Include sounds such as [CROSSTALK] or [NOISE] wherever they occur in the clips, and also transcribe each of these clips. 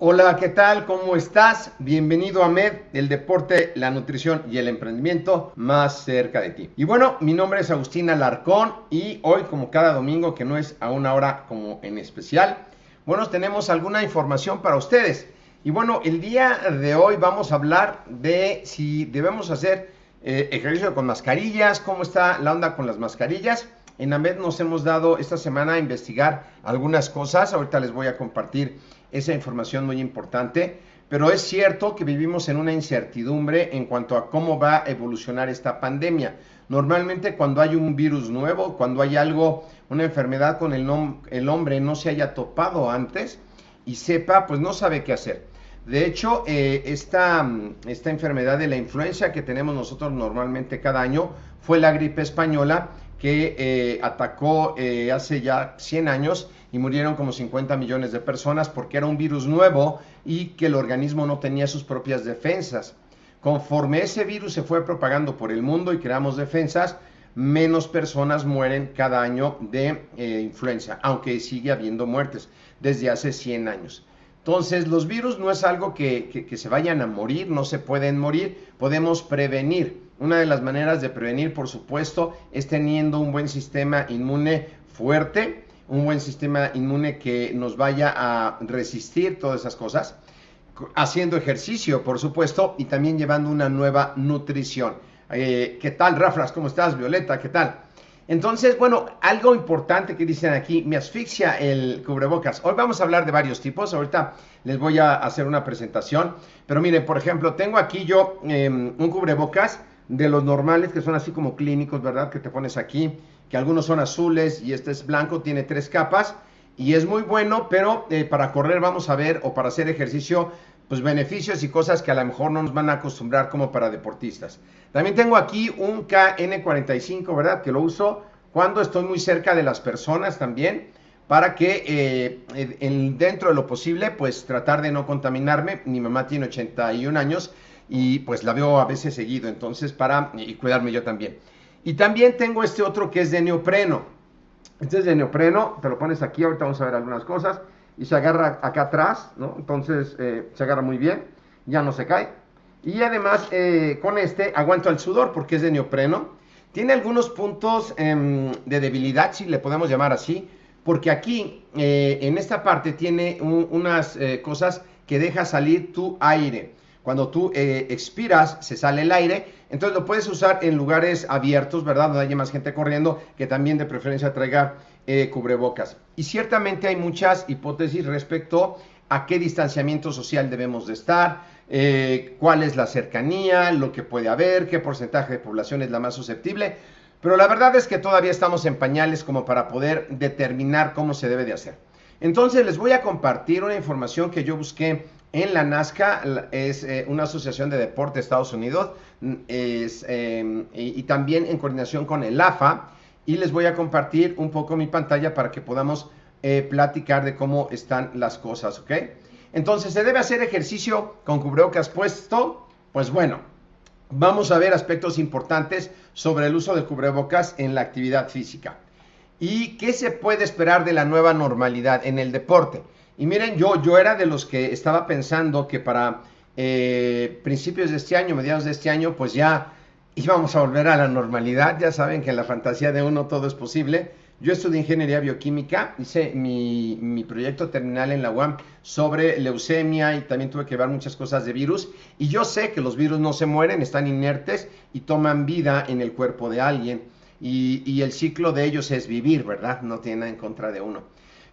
Hola, ¿qué tal? ¿Cómo estás? Bienvenido a MED, el deporte, la nutrición y el emprendimiento más cerca de ti. Y bueno, mi nombre es Agustina Larcón y hoy, como cada domingo, que no es a una hora como en especial, bueno, tenemos alguna información para ustedes. Y bueno, el día de hoy vamos a hablar de si debemos hacer eh, ejercicio con mascarillas, cómo está la onda con las mascarillas. En AMED nos hemos dado esta semana a investigar algunas cosas. Ahorita les voy a compartir esa información muy importante. Pero es cierto que vivimos en una incertidumbre en cuanto a cómo va a evolucionar esta pandemia. Normalmente cuando hay un virus nuevo, cuando hay algo, una enfermedad con el, el hombre no se haya topado antes y sepa, pues no sabe qué hacer. De hecho, eh, esta, esta enfermedad de la influencia que tenemos nosotros normalmente cada año fue la gripe española que eh, atacó eh, hace ya 100 años y murieron como 50 millones de personas porque era un virus nuevo y que el organismo no tenía sus propias defensas. Conforme ese virus se fue propagando por el mundo y creamos defensas, menos personas mueren cada año de eh, influenza, aunque sigue habiendo muertes desde hace 100 años. Entonces, los virus no es algo que, que, se vayan a morir, no se pueden morir, podemos prevenir. Una de las maneras de prevenir, por supuesto, es teniendo un buen sistema inmune fuerte, un buen sistema inmune que nos vaya a resistir todas esas cosas haciendo ejercicio, por supuesto, y también llevando una nueva nutrición. Eh, ¿Qué tal, Rafras? ¿Cómo estás, Violeta? ¿Qué tal? Entonces, bueno, algo importante que dicen aquí, me asfixia el cubrebocas. Hoy vamos a hablar de varios tipos, ahorita les voy a hacer una presentación, pero miren, por ejemplo, tengo aquí yo em, un cubrebocas de los normales que son así como clínicos, ¿verdad? Que te pones aquí, que algunos son azules y este es blanco, tiene tres capas y es muy bueno, pero eh, para correr vamos a ver o para hacer ejercicio, pues beneficios y cosas que a lo mejor no nos van a acostumbrar como para deportistas. También tengo aquí un KN45, ¿verdad? Que lo uso cuando estoy muy cerca de las personas también, para que eh, dentro de lo posible, pues tratar de no contaminarme. Mi mamá tiene 81 años y pues la veo a veces seguido, entonces para cuidarme yo también. Y también tengo este otro que es de neopreno. Este es de neopreno, te lo pones aquí, ahorita vamos a ver algunas cosas, y se agarra acá atrás, ¿no? Entonces eh, se agarra muy bien, ya no se cae. Y además eh, con este aguanto el sudor porque es de neopreno. Tiene algunos puntos em, de debilidad, si le podemos llamar así, porque aquí eh, en esta parte tiene unas cosas que deja salir tu aire. Cuando tú expiras, se sale el aire entonces lo puedes usar en lugares abiertos, ¿verdad? Donde haya más gente corriendo, que también de preferencia traiga eh, cubrebocas. Y ciertamente hay muchas hipótesis respecto a qué distanciamiento social debemos de estar, eh, cuál es la cercanía, lo que puede haber, qué porcentaje de población es la más susceptible. Pero la verdad es que todavía estamos en pañales como para poder determinar cómo se debe de hacer. Entonces les voy a compartir una información que yo busqué en la NASCA, es eh, una asociación de deporte de Estados Unidos, es, em, y, también en coordinación con el AFA, y les voy a compartir un poco mi pantalla para que podamos eh, platicar de cómo están las cosas, ¿ok? Entonces, ¿se debe hacer ejercicio con cubrebocas puesto? Pues bueno, vamos a ver aspectos importantes sobre el uso de cubrebocas en la actividad física. ¿Y qué se puede esperar de la nueva normalidad en el deporte? Y miren, yo, yo era de los que estaba pensando que para eh, principios de este año, mediados de este año, pues ya íbamos a volver a la normalidad. Ya saben que en la fantasía de uno todo es posible. Yo estudié ingeniería bioquímica, hice mi, mi, proyecto terminal en la UAM sobre leucemia y también tuve que ver muchas cosas de virus. Y yo sé que los virus no se mueren, están inertes y toman vida en el cuerpo de alguien. Y, y el ciclo de ellos es vivir, ¿verdad? No tiene nada en contra de uno.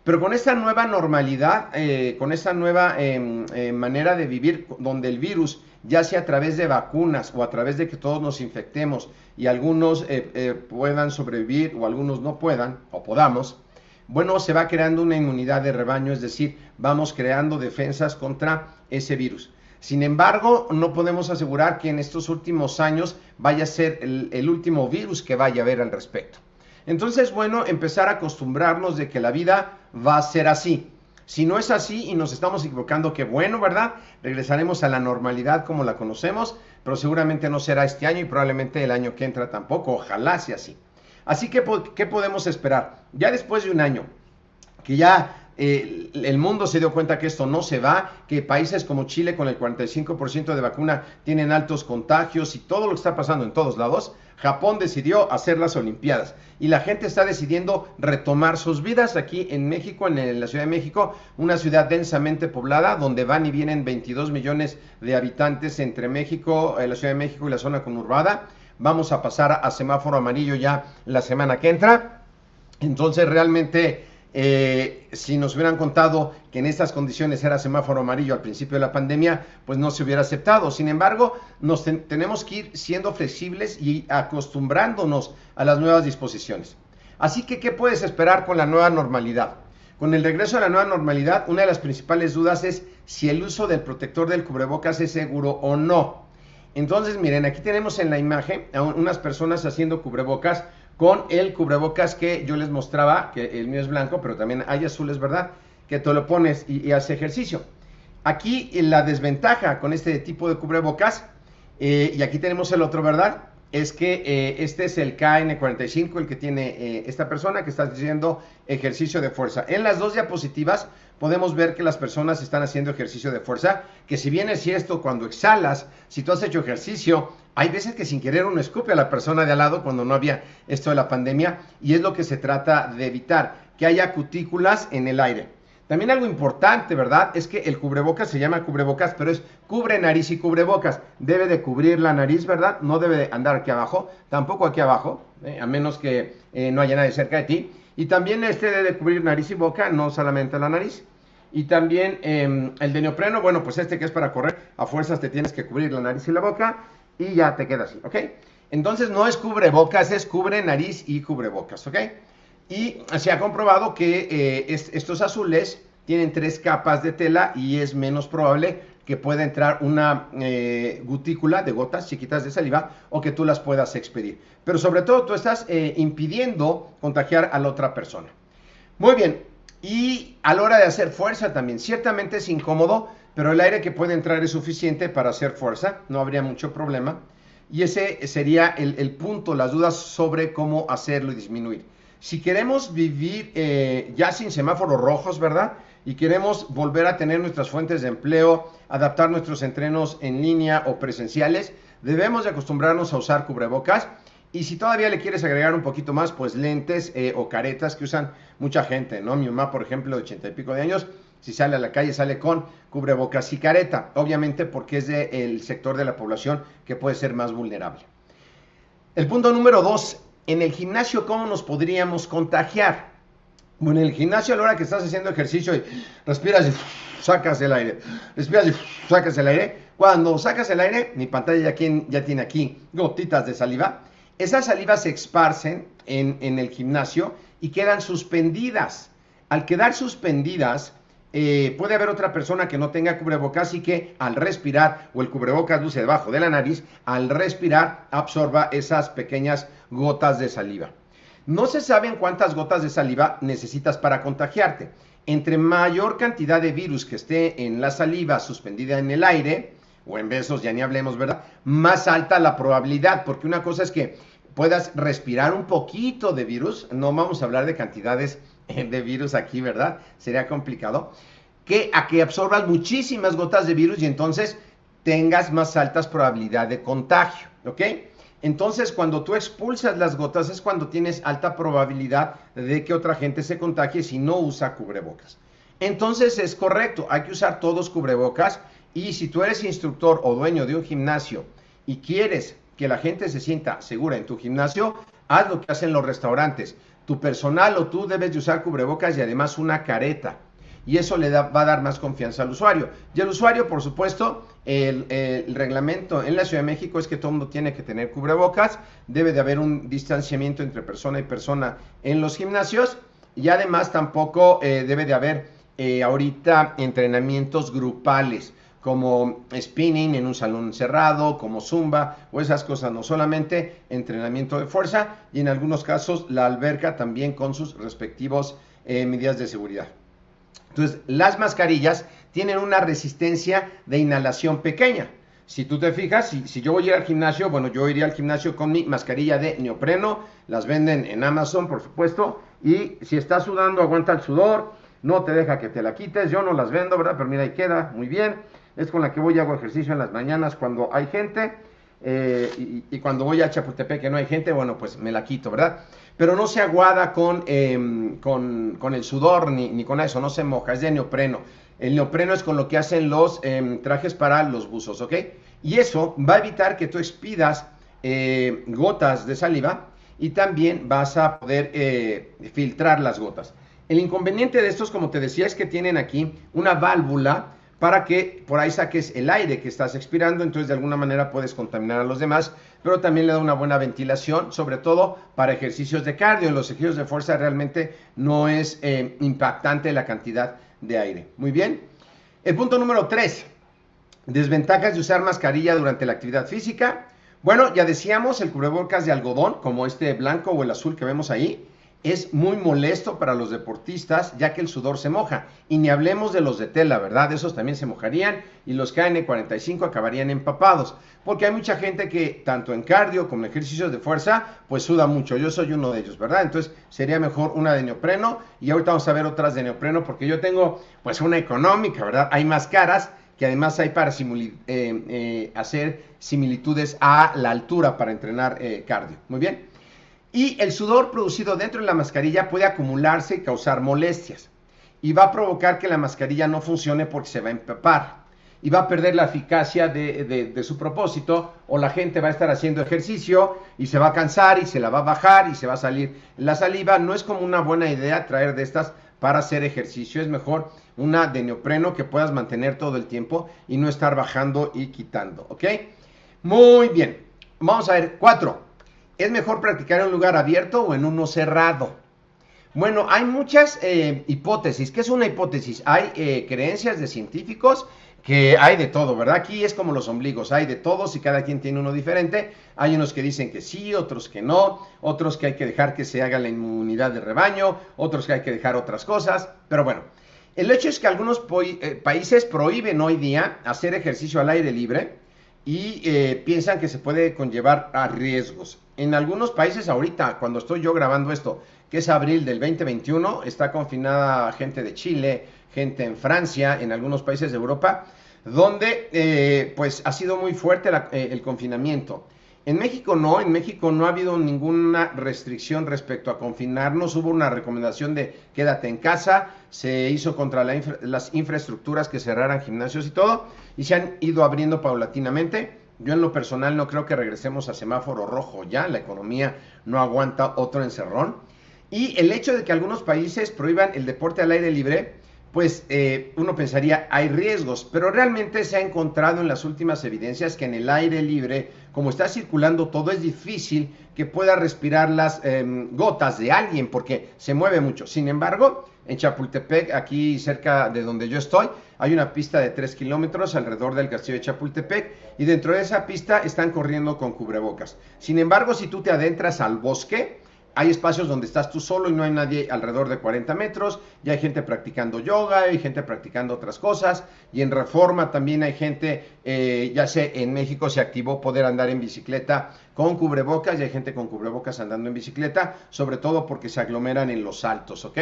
Pero con esta nueva normalidad, eh, con esta nueva eh, eh, manera de vivir, donde el virus, ya sea a través de vacunas o a través de que todos nos infectemos y algunos puedan sobrevivir o algunos no puedan o podamos, bueno, se va creando una inmunidad de rebaño, es decir, vamos creando defensas contra ese virus. Sin embargo, no podemos asegurar que en estos últimos años vaya a ser el, último virus que vaya a haber al respecto. Entonces, bueno, empezar a acostumbrarnos de que la vida va a ser así. Si no es así y nos estamos equivocando, qué bueno, ¿verdad? Regresaremos a la normalidad como la conocemos, pero seguramente no será este año y probablemente el año que entra tampoco. Ojalá sea así. Así que, ¿qué podemos esperar? Ya después de un año, que ya eh, el mundo se dio cuenta que esto no se va, que países como Chile con el 45% de vacuna tienen altos contagios y todo lo que está pasando en todos lados, Japón decidió hacer las Olimpiadas y la gente está decidiendo retomar sus vidas aquí en México, en la Ciudad de México, una ciudad densamente poblada donde van y vienen 22 millones de habitantes entre México, eh, la Ciudad de México y la zona conurbada. Vamos a pasar a semáforo amarillo ya la semana que entra. Entonces realmente eh, si nos hubieran contado que en estas condiciones era semáforo amarillo al principio de la pandemia, pues no se hubiera aceptado. Sin embargo, nos tenemos que ir siendo flexibles y acostumbrándonos a las nuevas disposiciones. Así que, ¿qué puedes esperar con la nueva normalidad? Con el regreso a la nueva normalidad, una de las principales dudas es si el uso del protector del cubrebocas es seguro o no. Entonces, miren, aquí tenemos en la imagen a unas personas haciendo cubrebocas con el cubrebocas que yo les mostraba, que el mío es blanco, pero también hay azules, ¿verdad? Que tú lo pones y, y hace ejercicio. Aquí la desventaja con este tipo de cubrebocas, eh, y aquí tenemos el otro, ¿verdad? Es que eh, este es el KN45, el que tiene eh, esta persona que está haciendo ejercicio de fuerza. En las dos diapositivas podemos ver que las personas están haciendo ejercicio de fuerza, que si bien es cierto, cuando exhalas, si tú has hecho ejercicio, hay veces que sin querer uno escupe a la persona de al lado cuando no había esto de la pandemia y es lo que se trata de evitar, que haya cutículas en el aire. También algo importante, ¿verdad? Es que el cubrebocas se llama cubrebocas, pero es cubre nariz y cubrebocas. Debe de cubrir la nariz, ¿verdad? No debe de andar aquí abajo, tampoco aquí abajo, ¿eh? a menos que eh, no haya nadie cerca de ti. Y también este debe de cubrir nariz y boca, no solamente la nariz. Y también em, el de neopreno, bueno, pues este que es para correr, a fuerzas te tienes que cubrir la nariz y la boca y ya te queda así, ¿ok? Entonces no es cubrebocas, es cubre nariz y cubrebocas, ¿ok? Y se ha comprobado que eh, estos azules tienen tres capas de tela y es menos probable que pueda entrar una eh, gutícula de gotas chiquitas de saliva o que tú las puedas expedir. Pero sobre todo tú estás eh, impidiendo contagiar a la otra persona. Muy bien, y a la hora de hacer fuerza también, ciertamente es incómodo pero el aire que puede entrar es suficiente para hacer fuerza, no habría mucho problema. Y ese sería el, punto, las dudas sobre cómo hacerlo y disminuir. Si queremos vivir eh, ya sin semáforos rojos, ¿verdad? Y queremos volver a tener nuestras fuentes de empleo, adaptar nuestros entrenos en línea o presenciales, debemos de acostumbrarnos a usar cubrebocas. Y si todavía le quieres agregar un poquito más, pues lentes eh, o caretas que usan mucha gente, ¿no? Mi mamá, por ejemplo, de ochenta y pico de años, si sale a la calle sale con cubrebocas y careta, obviamente porque es del sector de la población que puede ser más vulnerable. El punto número dos, en el gimnasio, ¿cómo nos podríamos contagiar? Bueno, en el gimnasio a la hora que estás haciendo ejercicio y respiras y sacas el aire, respiras y sacas el aire, cuando sacas el aire, mi pantalla ya, tiene aquí gotitas de saliva, esas salivas se esparcen en, en el gimnasio y quedan suspendidas. Al quedar suspendidas, eh, puede haber otra persona que no tenga cubrebocas y que al respirar, o el cubrebocas luce debajo de la nariz, al respirar absorba esas pequeñas gotas de saliva. No se saben cuántas gotas de saliva necesitas para contagiarte. Entre mayor cantidad de virus que esté en la saliva suspendida en el aire, o en besos, ya ni hablemos, ¿verdad? Más alta la probabilidad, porque una cosa es que puedas respirar un poquito de virus, no vamos a hablar de cantidades [LAUGHS] de virus aquí, ¿verdad? Sería complicado, que a que absorbas muchísimas gotas de virus y entonces tengas más altas probabilidades de contagio, ¿ok? Entonces, cuando tú expulsas las gotas es cuando tienes alta probabilidad de que otra gente se contagie si no usa cubrebocas. Entonces es correcto, hay que usar todos cubrebocas y si tú eres instructor o dueño de un gimnasio y quieres que la gente se sienta segura en tu gimnasio, haz lo que hacen los restaurantes. Tu personal o tú debes de usar cubrebocas y además una careta y eso le va a dar más confianza al usuario. Y el usuario, por supuesto, el, reglamento en la Ciudad de México es que todo mundo tiene que tener cubrebocas, debe de haber un distanciamiento entre persona y persona en los gimnasios y además tampoco eh, debe de haber eh, ahorita entrenamientos grupales como spinning en un salón cerrado, como zumba o esas cosas, no solamente entrenamiento de fuerza y en algunos casos la alberca también con sus respectivos eh, medidas de seguridad. Entonces, las mascarillas tienen una resistencia de inhalación pequeña. Si tú te fijas, si, yo voy a ir al gimnasio, bueno, yo iría al gimnasio con mi mascarilla de neopreno, las venden en Amazon, por supuesto, y si estás sudando, aguanta el sudor, no te deja que te la quites, yo no las vendo, ¿verdad? Pero mira, ahí queda, muy bien. Es con la que voy a hago ejercicio en las mañanas cuando hay gente, eh, y, cuando voy a Chapultepec que no hay gente, bueno, pues me la quito, ¿verdad? pero no se aguada con, em, con, el sudor ni, ni, con eso, no se moja, es de neopreno. El neopreno es con lo que hacen los em, trajes para los buzos, ¿ok? Y eso va a evitar que tú expidas eh, gotas de saliva y también vas a poder eh, filtrar las gotas. El inconveniente de estos, como te decía, es que tienen aquí una válvula para que por ahí saques el aire que estás expirando, entonces de alguna manera puedes contaminar a los demás, pero también le da una buena ventilación, sobre todo para ejercicios de cardio. En los ejercicios de fuerza realmente no es eh, impactante la cantidad de aire. Muy bien. El punto número 3. Desventajas de usar mascarilla durante la actividad física. Bueno, ya decíamos, el cubrebocas de algodón, como este blanco o el azul que vemos ahí, es muy molesto para los deportistas ya que el sudor se moja. Y ni hablemos de los de tela, ¿verdad? Esos también se mojarían y los KN45 acabarían empapados. Porque hay mucha gente que tanto en cardio como en ejercicios de fuerza pues suda mucho. Yo soy uno de ellos, ¿verdad? Entonces sería mejor una de neopreno y ahorita vamos a ver otras de neopreno porque yo tengo pues una económica, ¿verdad? Hay más caras que además hay para eh, eh, hacer similitudes a la altura para entrenar eh, cardio. Muy bien. Y el sudor producido dentro de la mascarilla puede acumularse y causar molestias. Y va a provocar que la mascarilla no funcione porque se va a empapar. Y va a perder la eficacia de, su propósito. O la gente va a estar haciendo ejercicio y se va a cansar y se la va a bajar y se va a salir la saliva. No es como una buena idea traer de estas para hacer ejercicio. Es mejor una de neopreno que puedas mantener todo el tiempo y no estar bajando y quitando. ¿Ok? Muy bien. Vamos a ver. Cuatro. ¿Es mejor practicar en un lugar abierto o en uno cerrado? Bueno, hay muchas eh, hipótesis. ¿Qué es una hipótesis? Hay eh, creencias de científicos que hay de todo, ¿verdad? Aquí es como los ombligos, hay de todos y cada quien tiene uno diferente. Hay unos que dicen que sí, otros que no, otros que hay que dejar que se haga la inmunidad de rebaño, otros que hay que dejar otras cosas. Pero bueno, el hecho es que algunos eh, países prohíben hoy día hacer ejercicio al aire libre y piensan que se puede conllevar a riesgos. En algunos países ahorita, cuando estoy yo grabando esto, que es abril del 2021, está confinada gente de Chile, gente en Francia, en algunos países de Europa, donde eh, pues ha sido muy fuerte eh, el confinamiento. En México no, en México no ha habido ninguna restricción respecto a confinarnos, hubo una recomendación de quédate en casa, se hizo contra las infraestructuras que cerraran gimnasios y todo, y se han ido abriendo paulatinamente. Yo en lo personal no creo que regresemos a semáforo rojo ya, la economía no aguanta otro encerrón. Y el hecho de que algunos países prohíban el deporte al aire libre, pues eh, uno pensaría hay riesgos, pero realmente se ha encontrado en las últimas evidencias que en el aire libre, como está circulando todo, es difícil que pueda respirar las em, gotas de alguien porque se mueve mucho. Sin embargo, en Chapultepec, aquí cerca de donde yo estoy, hay una pista de 3 kilómetros alrededor del castillo de Chapultepec y dentro de esa pista están corriendo con cubrebocas. Sin embargo, si tú te adentras al bosque, hay espacios donde estás tú solo y no hay nadie alrededor de 40 metros, y hay gente practicando yoga, hay gente practicando otras cosas, y en reforma también hay gente, eh, ya sé, en México se activó poder andar en bicicleta con cubrebocas, y hay gente con cubrebocas andando en bicicleta, sobre todo porque se aglomeran en los altos, ¿ok?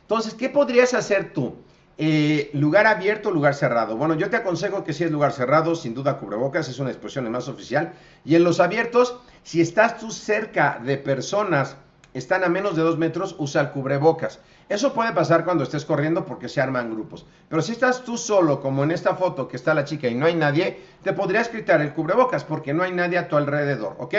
Entonces, ¿qué podrías hacer tú? Eh, lugar abierto, lugar cerrado. Bueno, yo te aconsejo que si es lugar cerrado, sin duda cubrebocas, es una expresión más oficial. Y en los abiertos, si estás tú cerca de personas, están a menos de dos metros, usa el cubrebocas. Eso puede pasar cuando estés corriendo porque se arman grupos. Pero si estás tú solo, como en esta foto que está la chica y no hay nadie, te podrías quitar el cubrebocas porque no hay nadie a tu alrededor, ¿ok?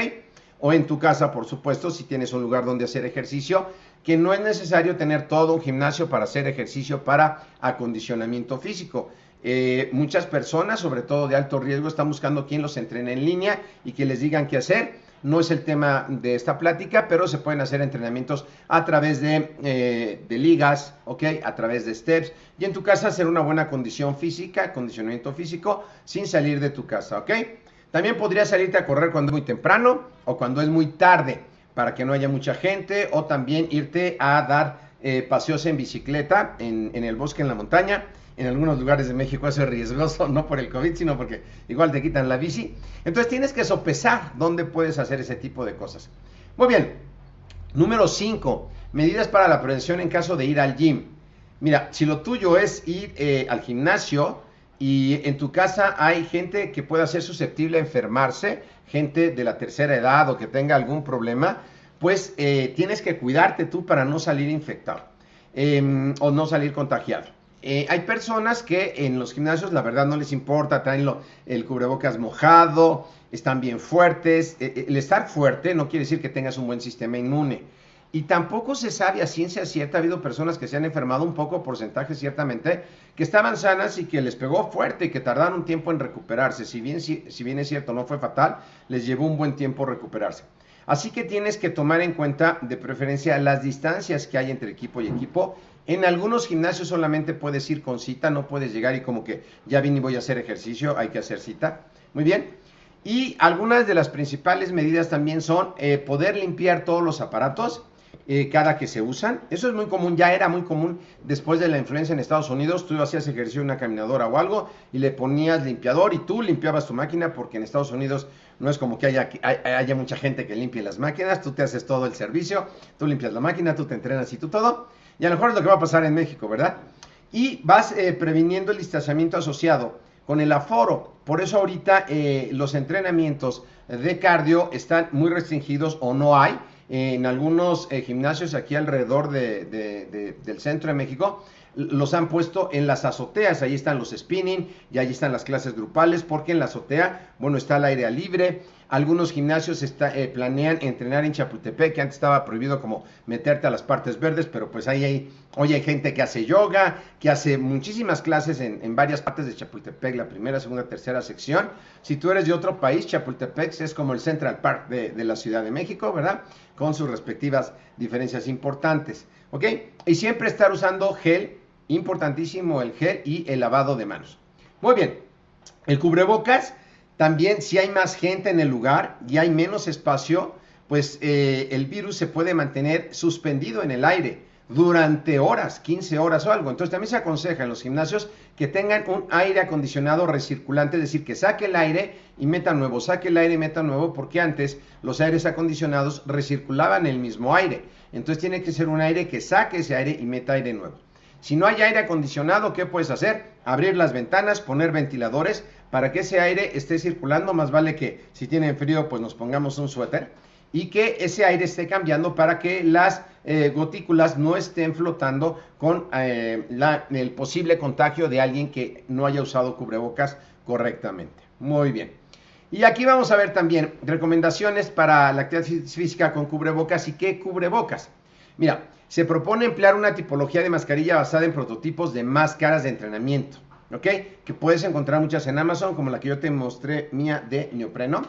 O en tu casa, por supuesto, si tienes un lugar donde hacer ejercicio, que no es necesario tener todo un gimnasio para hacer ejercicio para acondicionamiento físico. Eh, muchas personas, sobre todo de alto riesgo, están buscando quien los entrene en línea y que les digan qué hacer. No es el tema de esta plática, pero se pueden hacer entrenamientos a través de, eh, de ligas, ¿ok? A través de steps. Y en tu casa hacer una buena condición física, acondicionamiento físico, sin salir de tu casa, ¿ok? También podrías salirte a correr cuando es muy temprano o cuando es muy tarde para que no haya mucha gente o también irte a dar eh, paseos en bicicleta en, el bosque, en la montaña. En algunos lugares de México eso es riesgoso, [LAUGHS] no por el COVID, sino porque igual te quitan la bici. Entonces tienes que sopesar dónde puedes hacer ese tipo de cosas. Muy bien. Número 5. Medidas para la prevención en caso de ir al gym. Mira, si lo tuyo es ir eh, al gimnasio y en tu casa hay gente que pueda ser susceptible a enfermarse, gente de la tercera edad o que tenga algún problema, pues eh, tienes que cuidarte tú para no salir infectado em, o no salir contagiado. Eh, hay personas que en los gimnasios la verdad no les importa, traen el cubrebocas mojado, están bien fuertes. Eh, el estar fuerte no quiere decir que tengas un buen sistema inmune. Y tampoco se sabe a ciencia cierta, ha habido personas que se han enfermado un poco, porcentaje ciertamente, que estaban sanas y que les pegó fuerte y que tardaron un tiempo en recuperarse. Si bien, si, bien es cierto, no fue fatal, les llevó un buen tiempo recuperarse. Así que tienes que tomar en cuenta de preferencia las distancias que hay entre equipo y equipo. En algunos gimnasios solamente puedes ir con cita, no puedes llegar y como que ya vine y voy a hacer ejercicio, hay que hacer cita. Muy bien. Y algunas de las principales medidas también son eh, poder limpiar todos los aparatos eh, cada que se usan. Eso es muy común, ya era muy común después de la influencia en Estados Unidos. Tú hacías ejercicio en una caminadora o algo y le ponías limpiador y tú limpiabas tu máquina porque en Estados Unidos no es como que haya, haya mucha gente que limpie las máquinas. Tú te haces todo el servicio, tú limpias la máquina, tú te entrenas y tú todo. Y a lo mejor es lo que va a pasar en México, ¿verdad? Y vas eh, previniendo el distanciamiento asociado con el aforo. Por eso ahorita eh, los entrenamientos de cardio están muy restringidos o no hay en algunos eh, gimnasios aquí alrededor del centro de México los han puesto en las azoteas, ahí están los spinning y ahí están las clases grupales, porque en la azotea, bueno, está el aire libre, algunos gimnasios eh, planean entrenar en Chapultepec, que antes estaba prohibido como meterte a las partes verdes, pero pues ahí hay, hoy hay gente que hace yoga, que hace muchísimas clases en, varias partes de Chapultepec, la primera, segunda, tercera sección. Si tú eres de otro país, Chapultepec es como el Central Park de, de la Ciudad de México, ¿verdad? Con sus respectivas diferencias importantes, ¿ok? Y siempre estar usando gel, importantísimo el gel y el lavado de manos. Muy bien, el cubrebocas también si hay más gente en el lugar y hay menos espacio, pues eh, el virus se puede mantener suspendido en el aire durante horas, 15 horas o algo. Entonces también se aconseja en los gimnasios que tengan un aire acondicionado recirculante, es decir, que saque el aire y meta nuevo, saque el aire y meta nuevo, porque antes los aires acondicionados recirculaban el mismo aire. Entonces tiene que ser un aire que saque ese aire y meta aire nuevo. Si no hay aire acondicionado, ¿qué puedes hacer? Abrir las ventanas, poner ventiladores para que ese aire esté circulando. Más vale que si tienen frío, pues nos pongamos un suéter y que ese aire esté cambiando para que las eh, gotículas no estén flotando con eh, el posible contagio de alguien que no haya usado cubrebocas correctamente. Muy bien. Y aquí vamos a ver también recomendaciones para la actividad física con cubrebocas y qué cubrebocas. Mira, se propone emplear una tipología de mascarilla basada en prototipos de máscaras de entrenamiento, ¿ok? Que puedes encontrar muchas en Amazon, como la que yo te mostré mía de neopreno,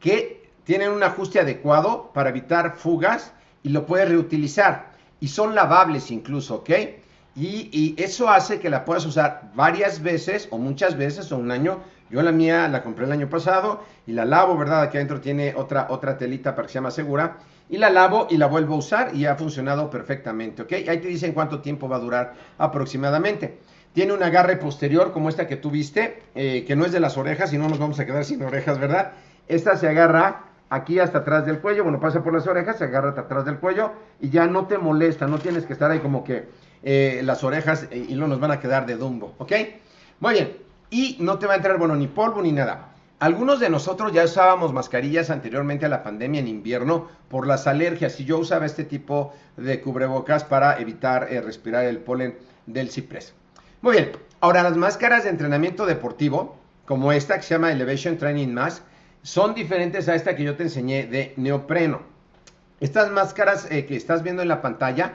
que tienen un ajuste adecuado para evitar fugas y lo puedes reutilizar. Y son lavables incluso, ¿ok? Y, eso hace que la puedas usar varias veces o muchas veces o un año. Yo la mía la compré el año pasado y la lavo, ¿verdad? Aquí adentro tiene otra, otra telita para que sea más segura y la lavo y la vuelvo a usar y ha funcionado perfectamente, ¿ok? Ahí te dicen cuánto tiempo va a durar aproximadamente. Tiene un agarre posterior como esta que tú viste, eh, que no es de las orejas y no nos vamos a quedar sin orejas, ¿verdad? Esta se agarra aquí hasta atrás del cuello, bueno, pasa por las orejas, se agarra hasta atrás del cuello y ya no te molesta, no tienes que estar ahí como que eh, las orejas eh, y no nos van a quedar de dumbo, ¿ok? Muy bien, y no te va a entrar, bueno, ni polvo ni nada. Algunos de nosotros ya usábamos mascarillas anteriormente a la pandemia en invierno por las alergias y yo usaba este tipo de cubrebocas para evitar eh, respirar el polen del ciprés. Muy bien, ahora las máscaras de entrenamiento deportivo, como esta que se llama Elevation Training Mask, son diferentes a esta que yo te enseñé de neopreno. Estas máscaras eh, que estás viendo en la pantalla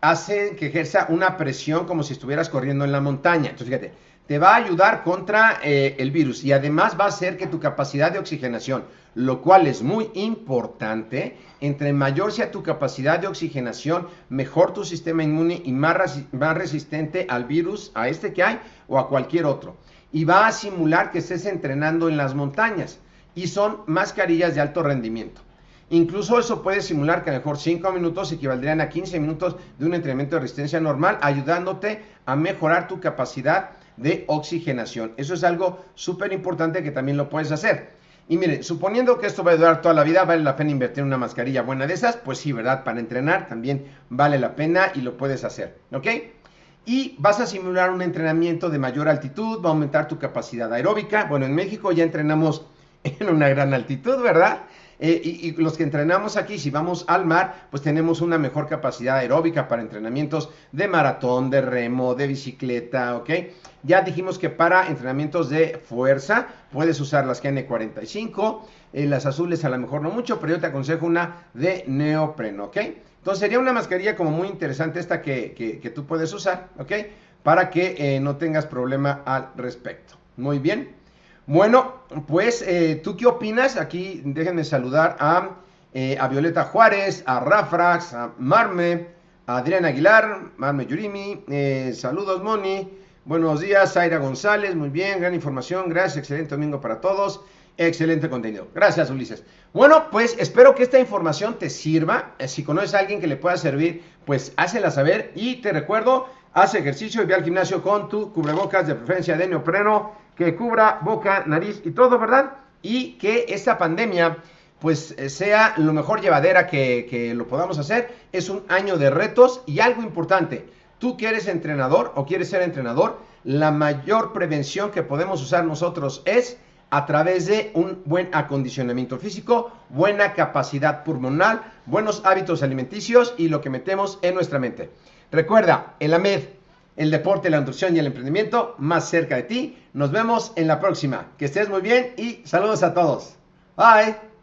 hacen que ejerza una presión como si estuvieras corriendo en la montaña. Entonces, fíjate, te va a ayudar contra eh, el virus y además va a hacer que tu capacidad de oxigenación, lo cual es muy importante, entre mayor sea tu capacidad de oxigenación, mejor tu sistema inmune y más, más resistente al virus, a este que hay o a cualquier otro. Y va a simular que estés entrenando en las montañas y son mascarillas de alto rendimiento. Incluso eso puede simular que a lo mejor 5 minutos equivaldrían a 15 minutos de un entrenamiento de resistencia normal, ayudándote a mejorar tu capacidad de oxigenación. Eso es algo súper importante que también lo puedes hacer. Y miren, suponiendo que esto va a durar toda la vida, vale la pena invertir en una mascarilla buena de esas, pues sí, ¿verdad? Para entrenar también vale la pena y lo puedes hacer, ¿ok? Y vas a simular un entrenamiento de mayor altitud, va a aumentar tu capacidad aeróbica. Bueno, en México ya entrenamos [LAUGHS] en una gran altitud, ¿verdad? Eh, y, los que entrenamos aquí, si vamos al mar, pues tenemos una mejor capacidad aeróbica para entrenamientos de maratón, de remo, de bicicleta, ¿ok? Ya dijimos que para entrenamientos de fuerza puedes usar las GN45, eh, las azules a lo mejor no mucho, pero yo te aconsejo una de neopreno, ¿ok? Entonces sería una mascarilla como muy interesante esta que, tú puedes usar, ¿ok? Para que eh, no tengas problema al respecto. Muy bien. Bueno, pues, eh, ¿tú qué opinas? Aquí déjenme saludar a, eh, a Violeta Juárez, a Rafrax, a Marme, a Adrián Aguilar, Marme Yurimi, eh, saludos Moni, buenos días, Zaira González, muy bien, gran información, gracias, excelente domingo para todos, excelente contenido. Gracias, Ulises. Bueno, pues espero que esta información te sirva. Si conoces a alguien que le pueda servir, pues hácela saber. Y te recuerdo, haz ejercicio y ve al gimnasio con tu cubrebocas de preferencia de neopreno que cubra boca, nariz y todo, ¿verdad? Y que esta pandemia pues eh, sea lo mejor llevadera que, lo podamos hacer. Es un año de retos y algo importante, tú que eres entrenador o quieres ser entrenador, la mayor prevención que podemos usar nosotros es a través de un buen acondicionamiento físico, buena capacidad pulmonar, buenos hábitos alimenticios y lo que metemos en nuestra mente. Recuerda, el AMED el deporte, la nutrición y el emprendimiento más cerca de ti. Nos vemos en la próxima. Que estés muy bien y saludos a todos. Bye.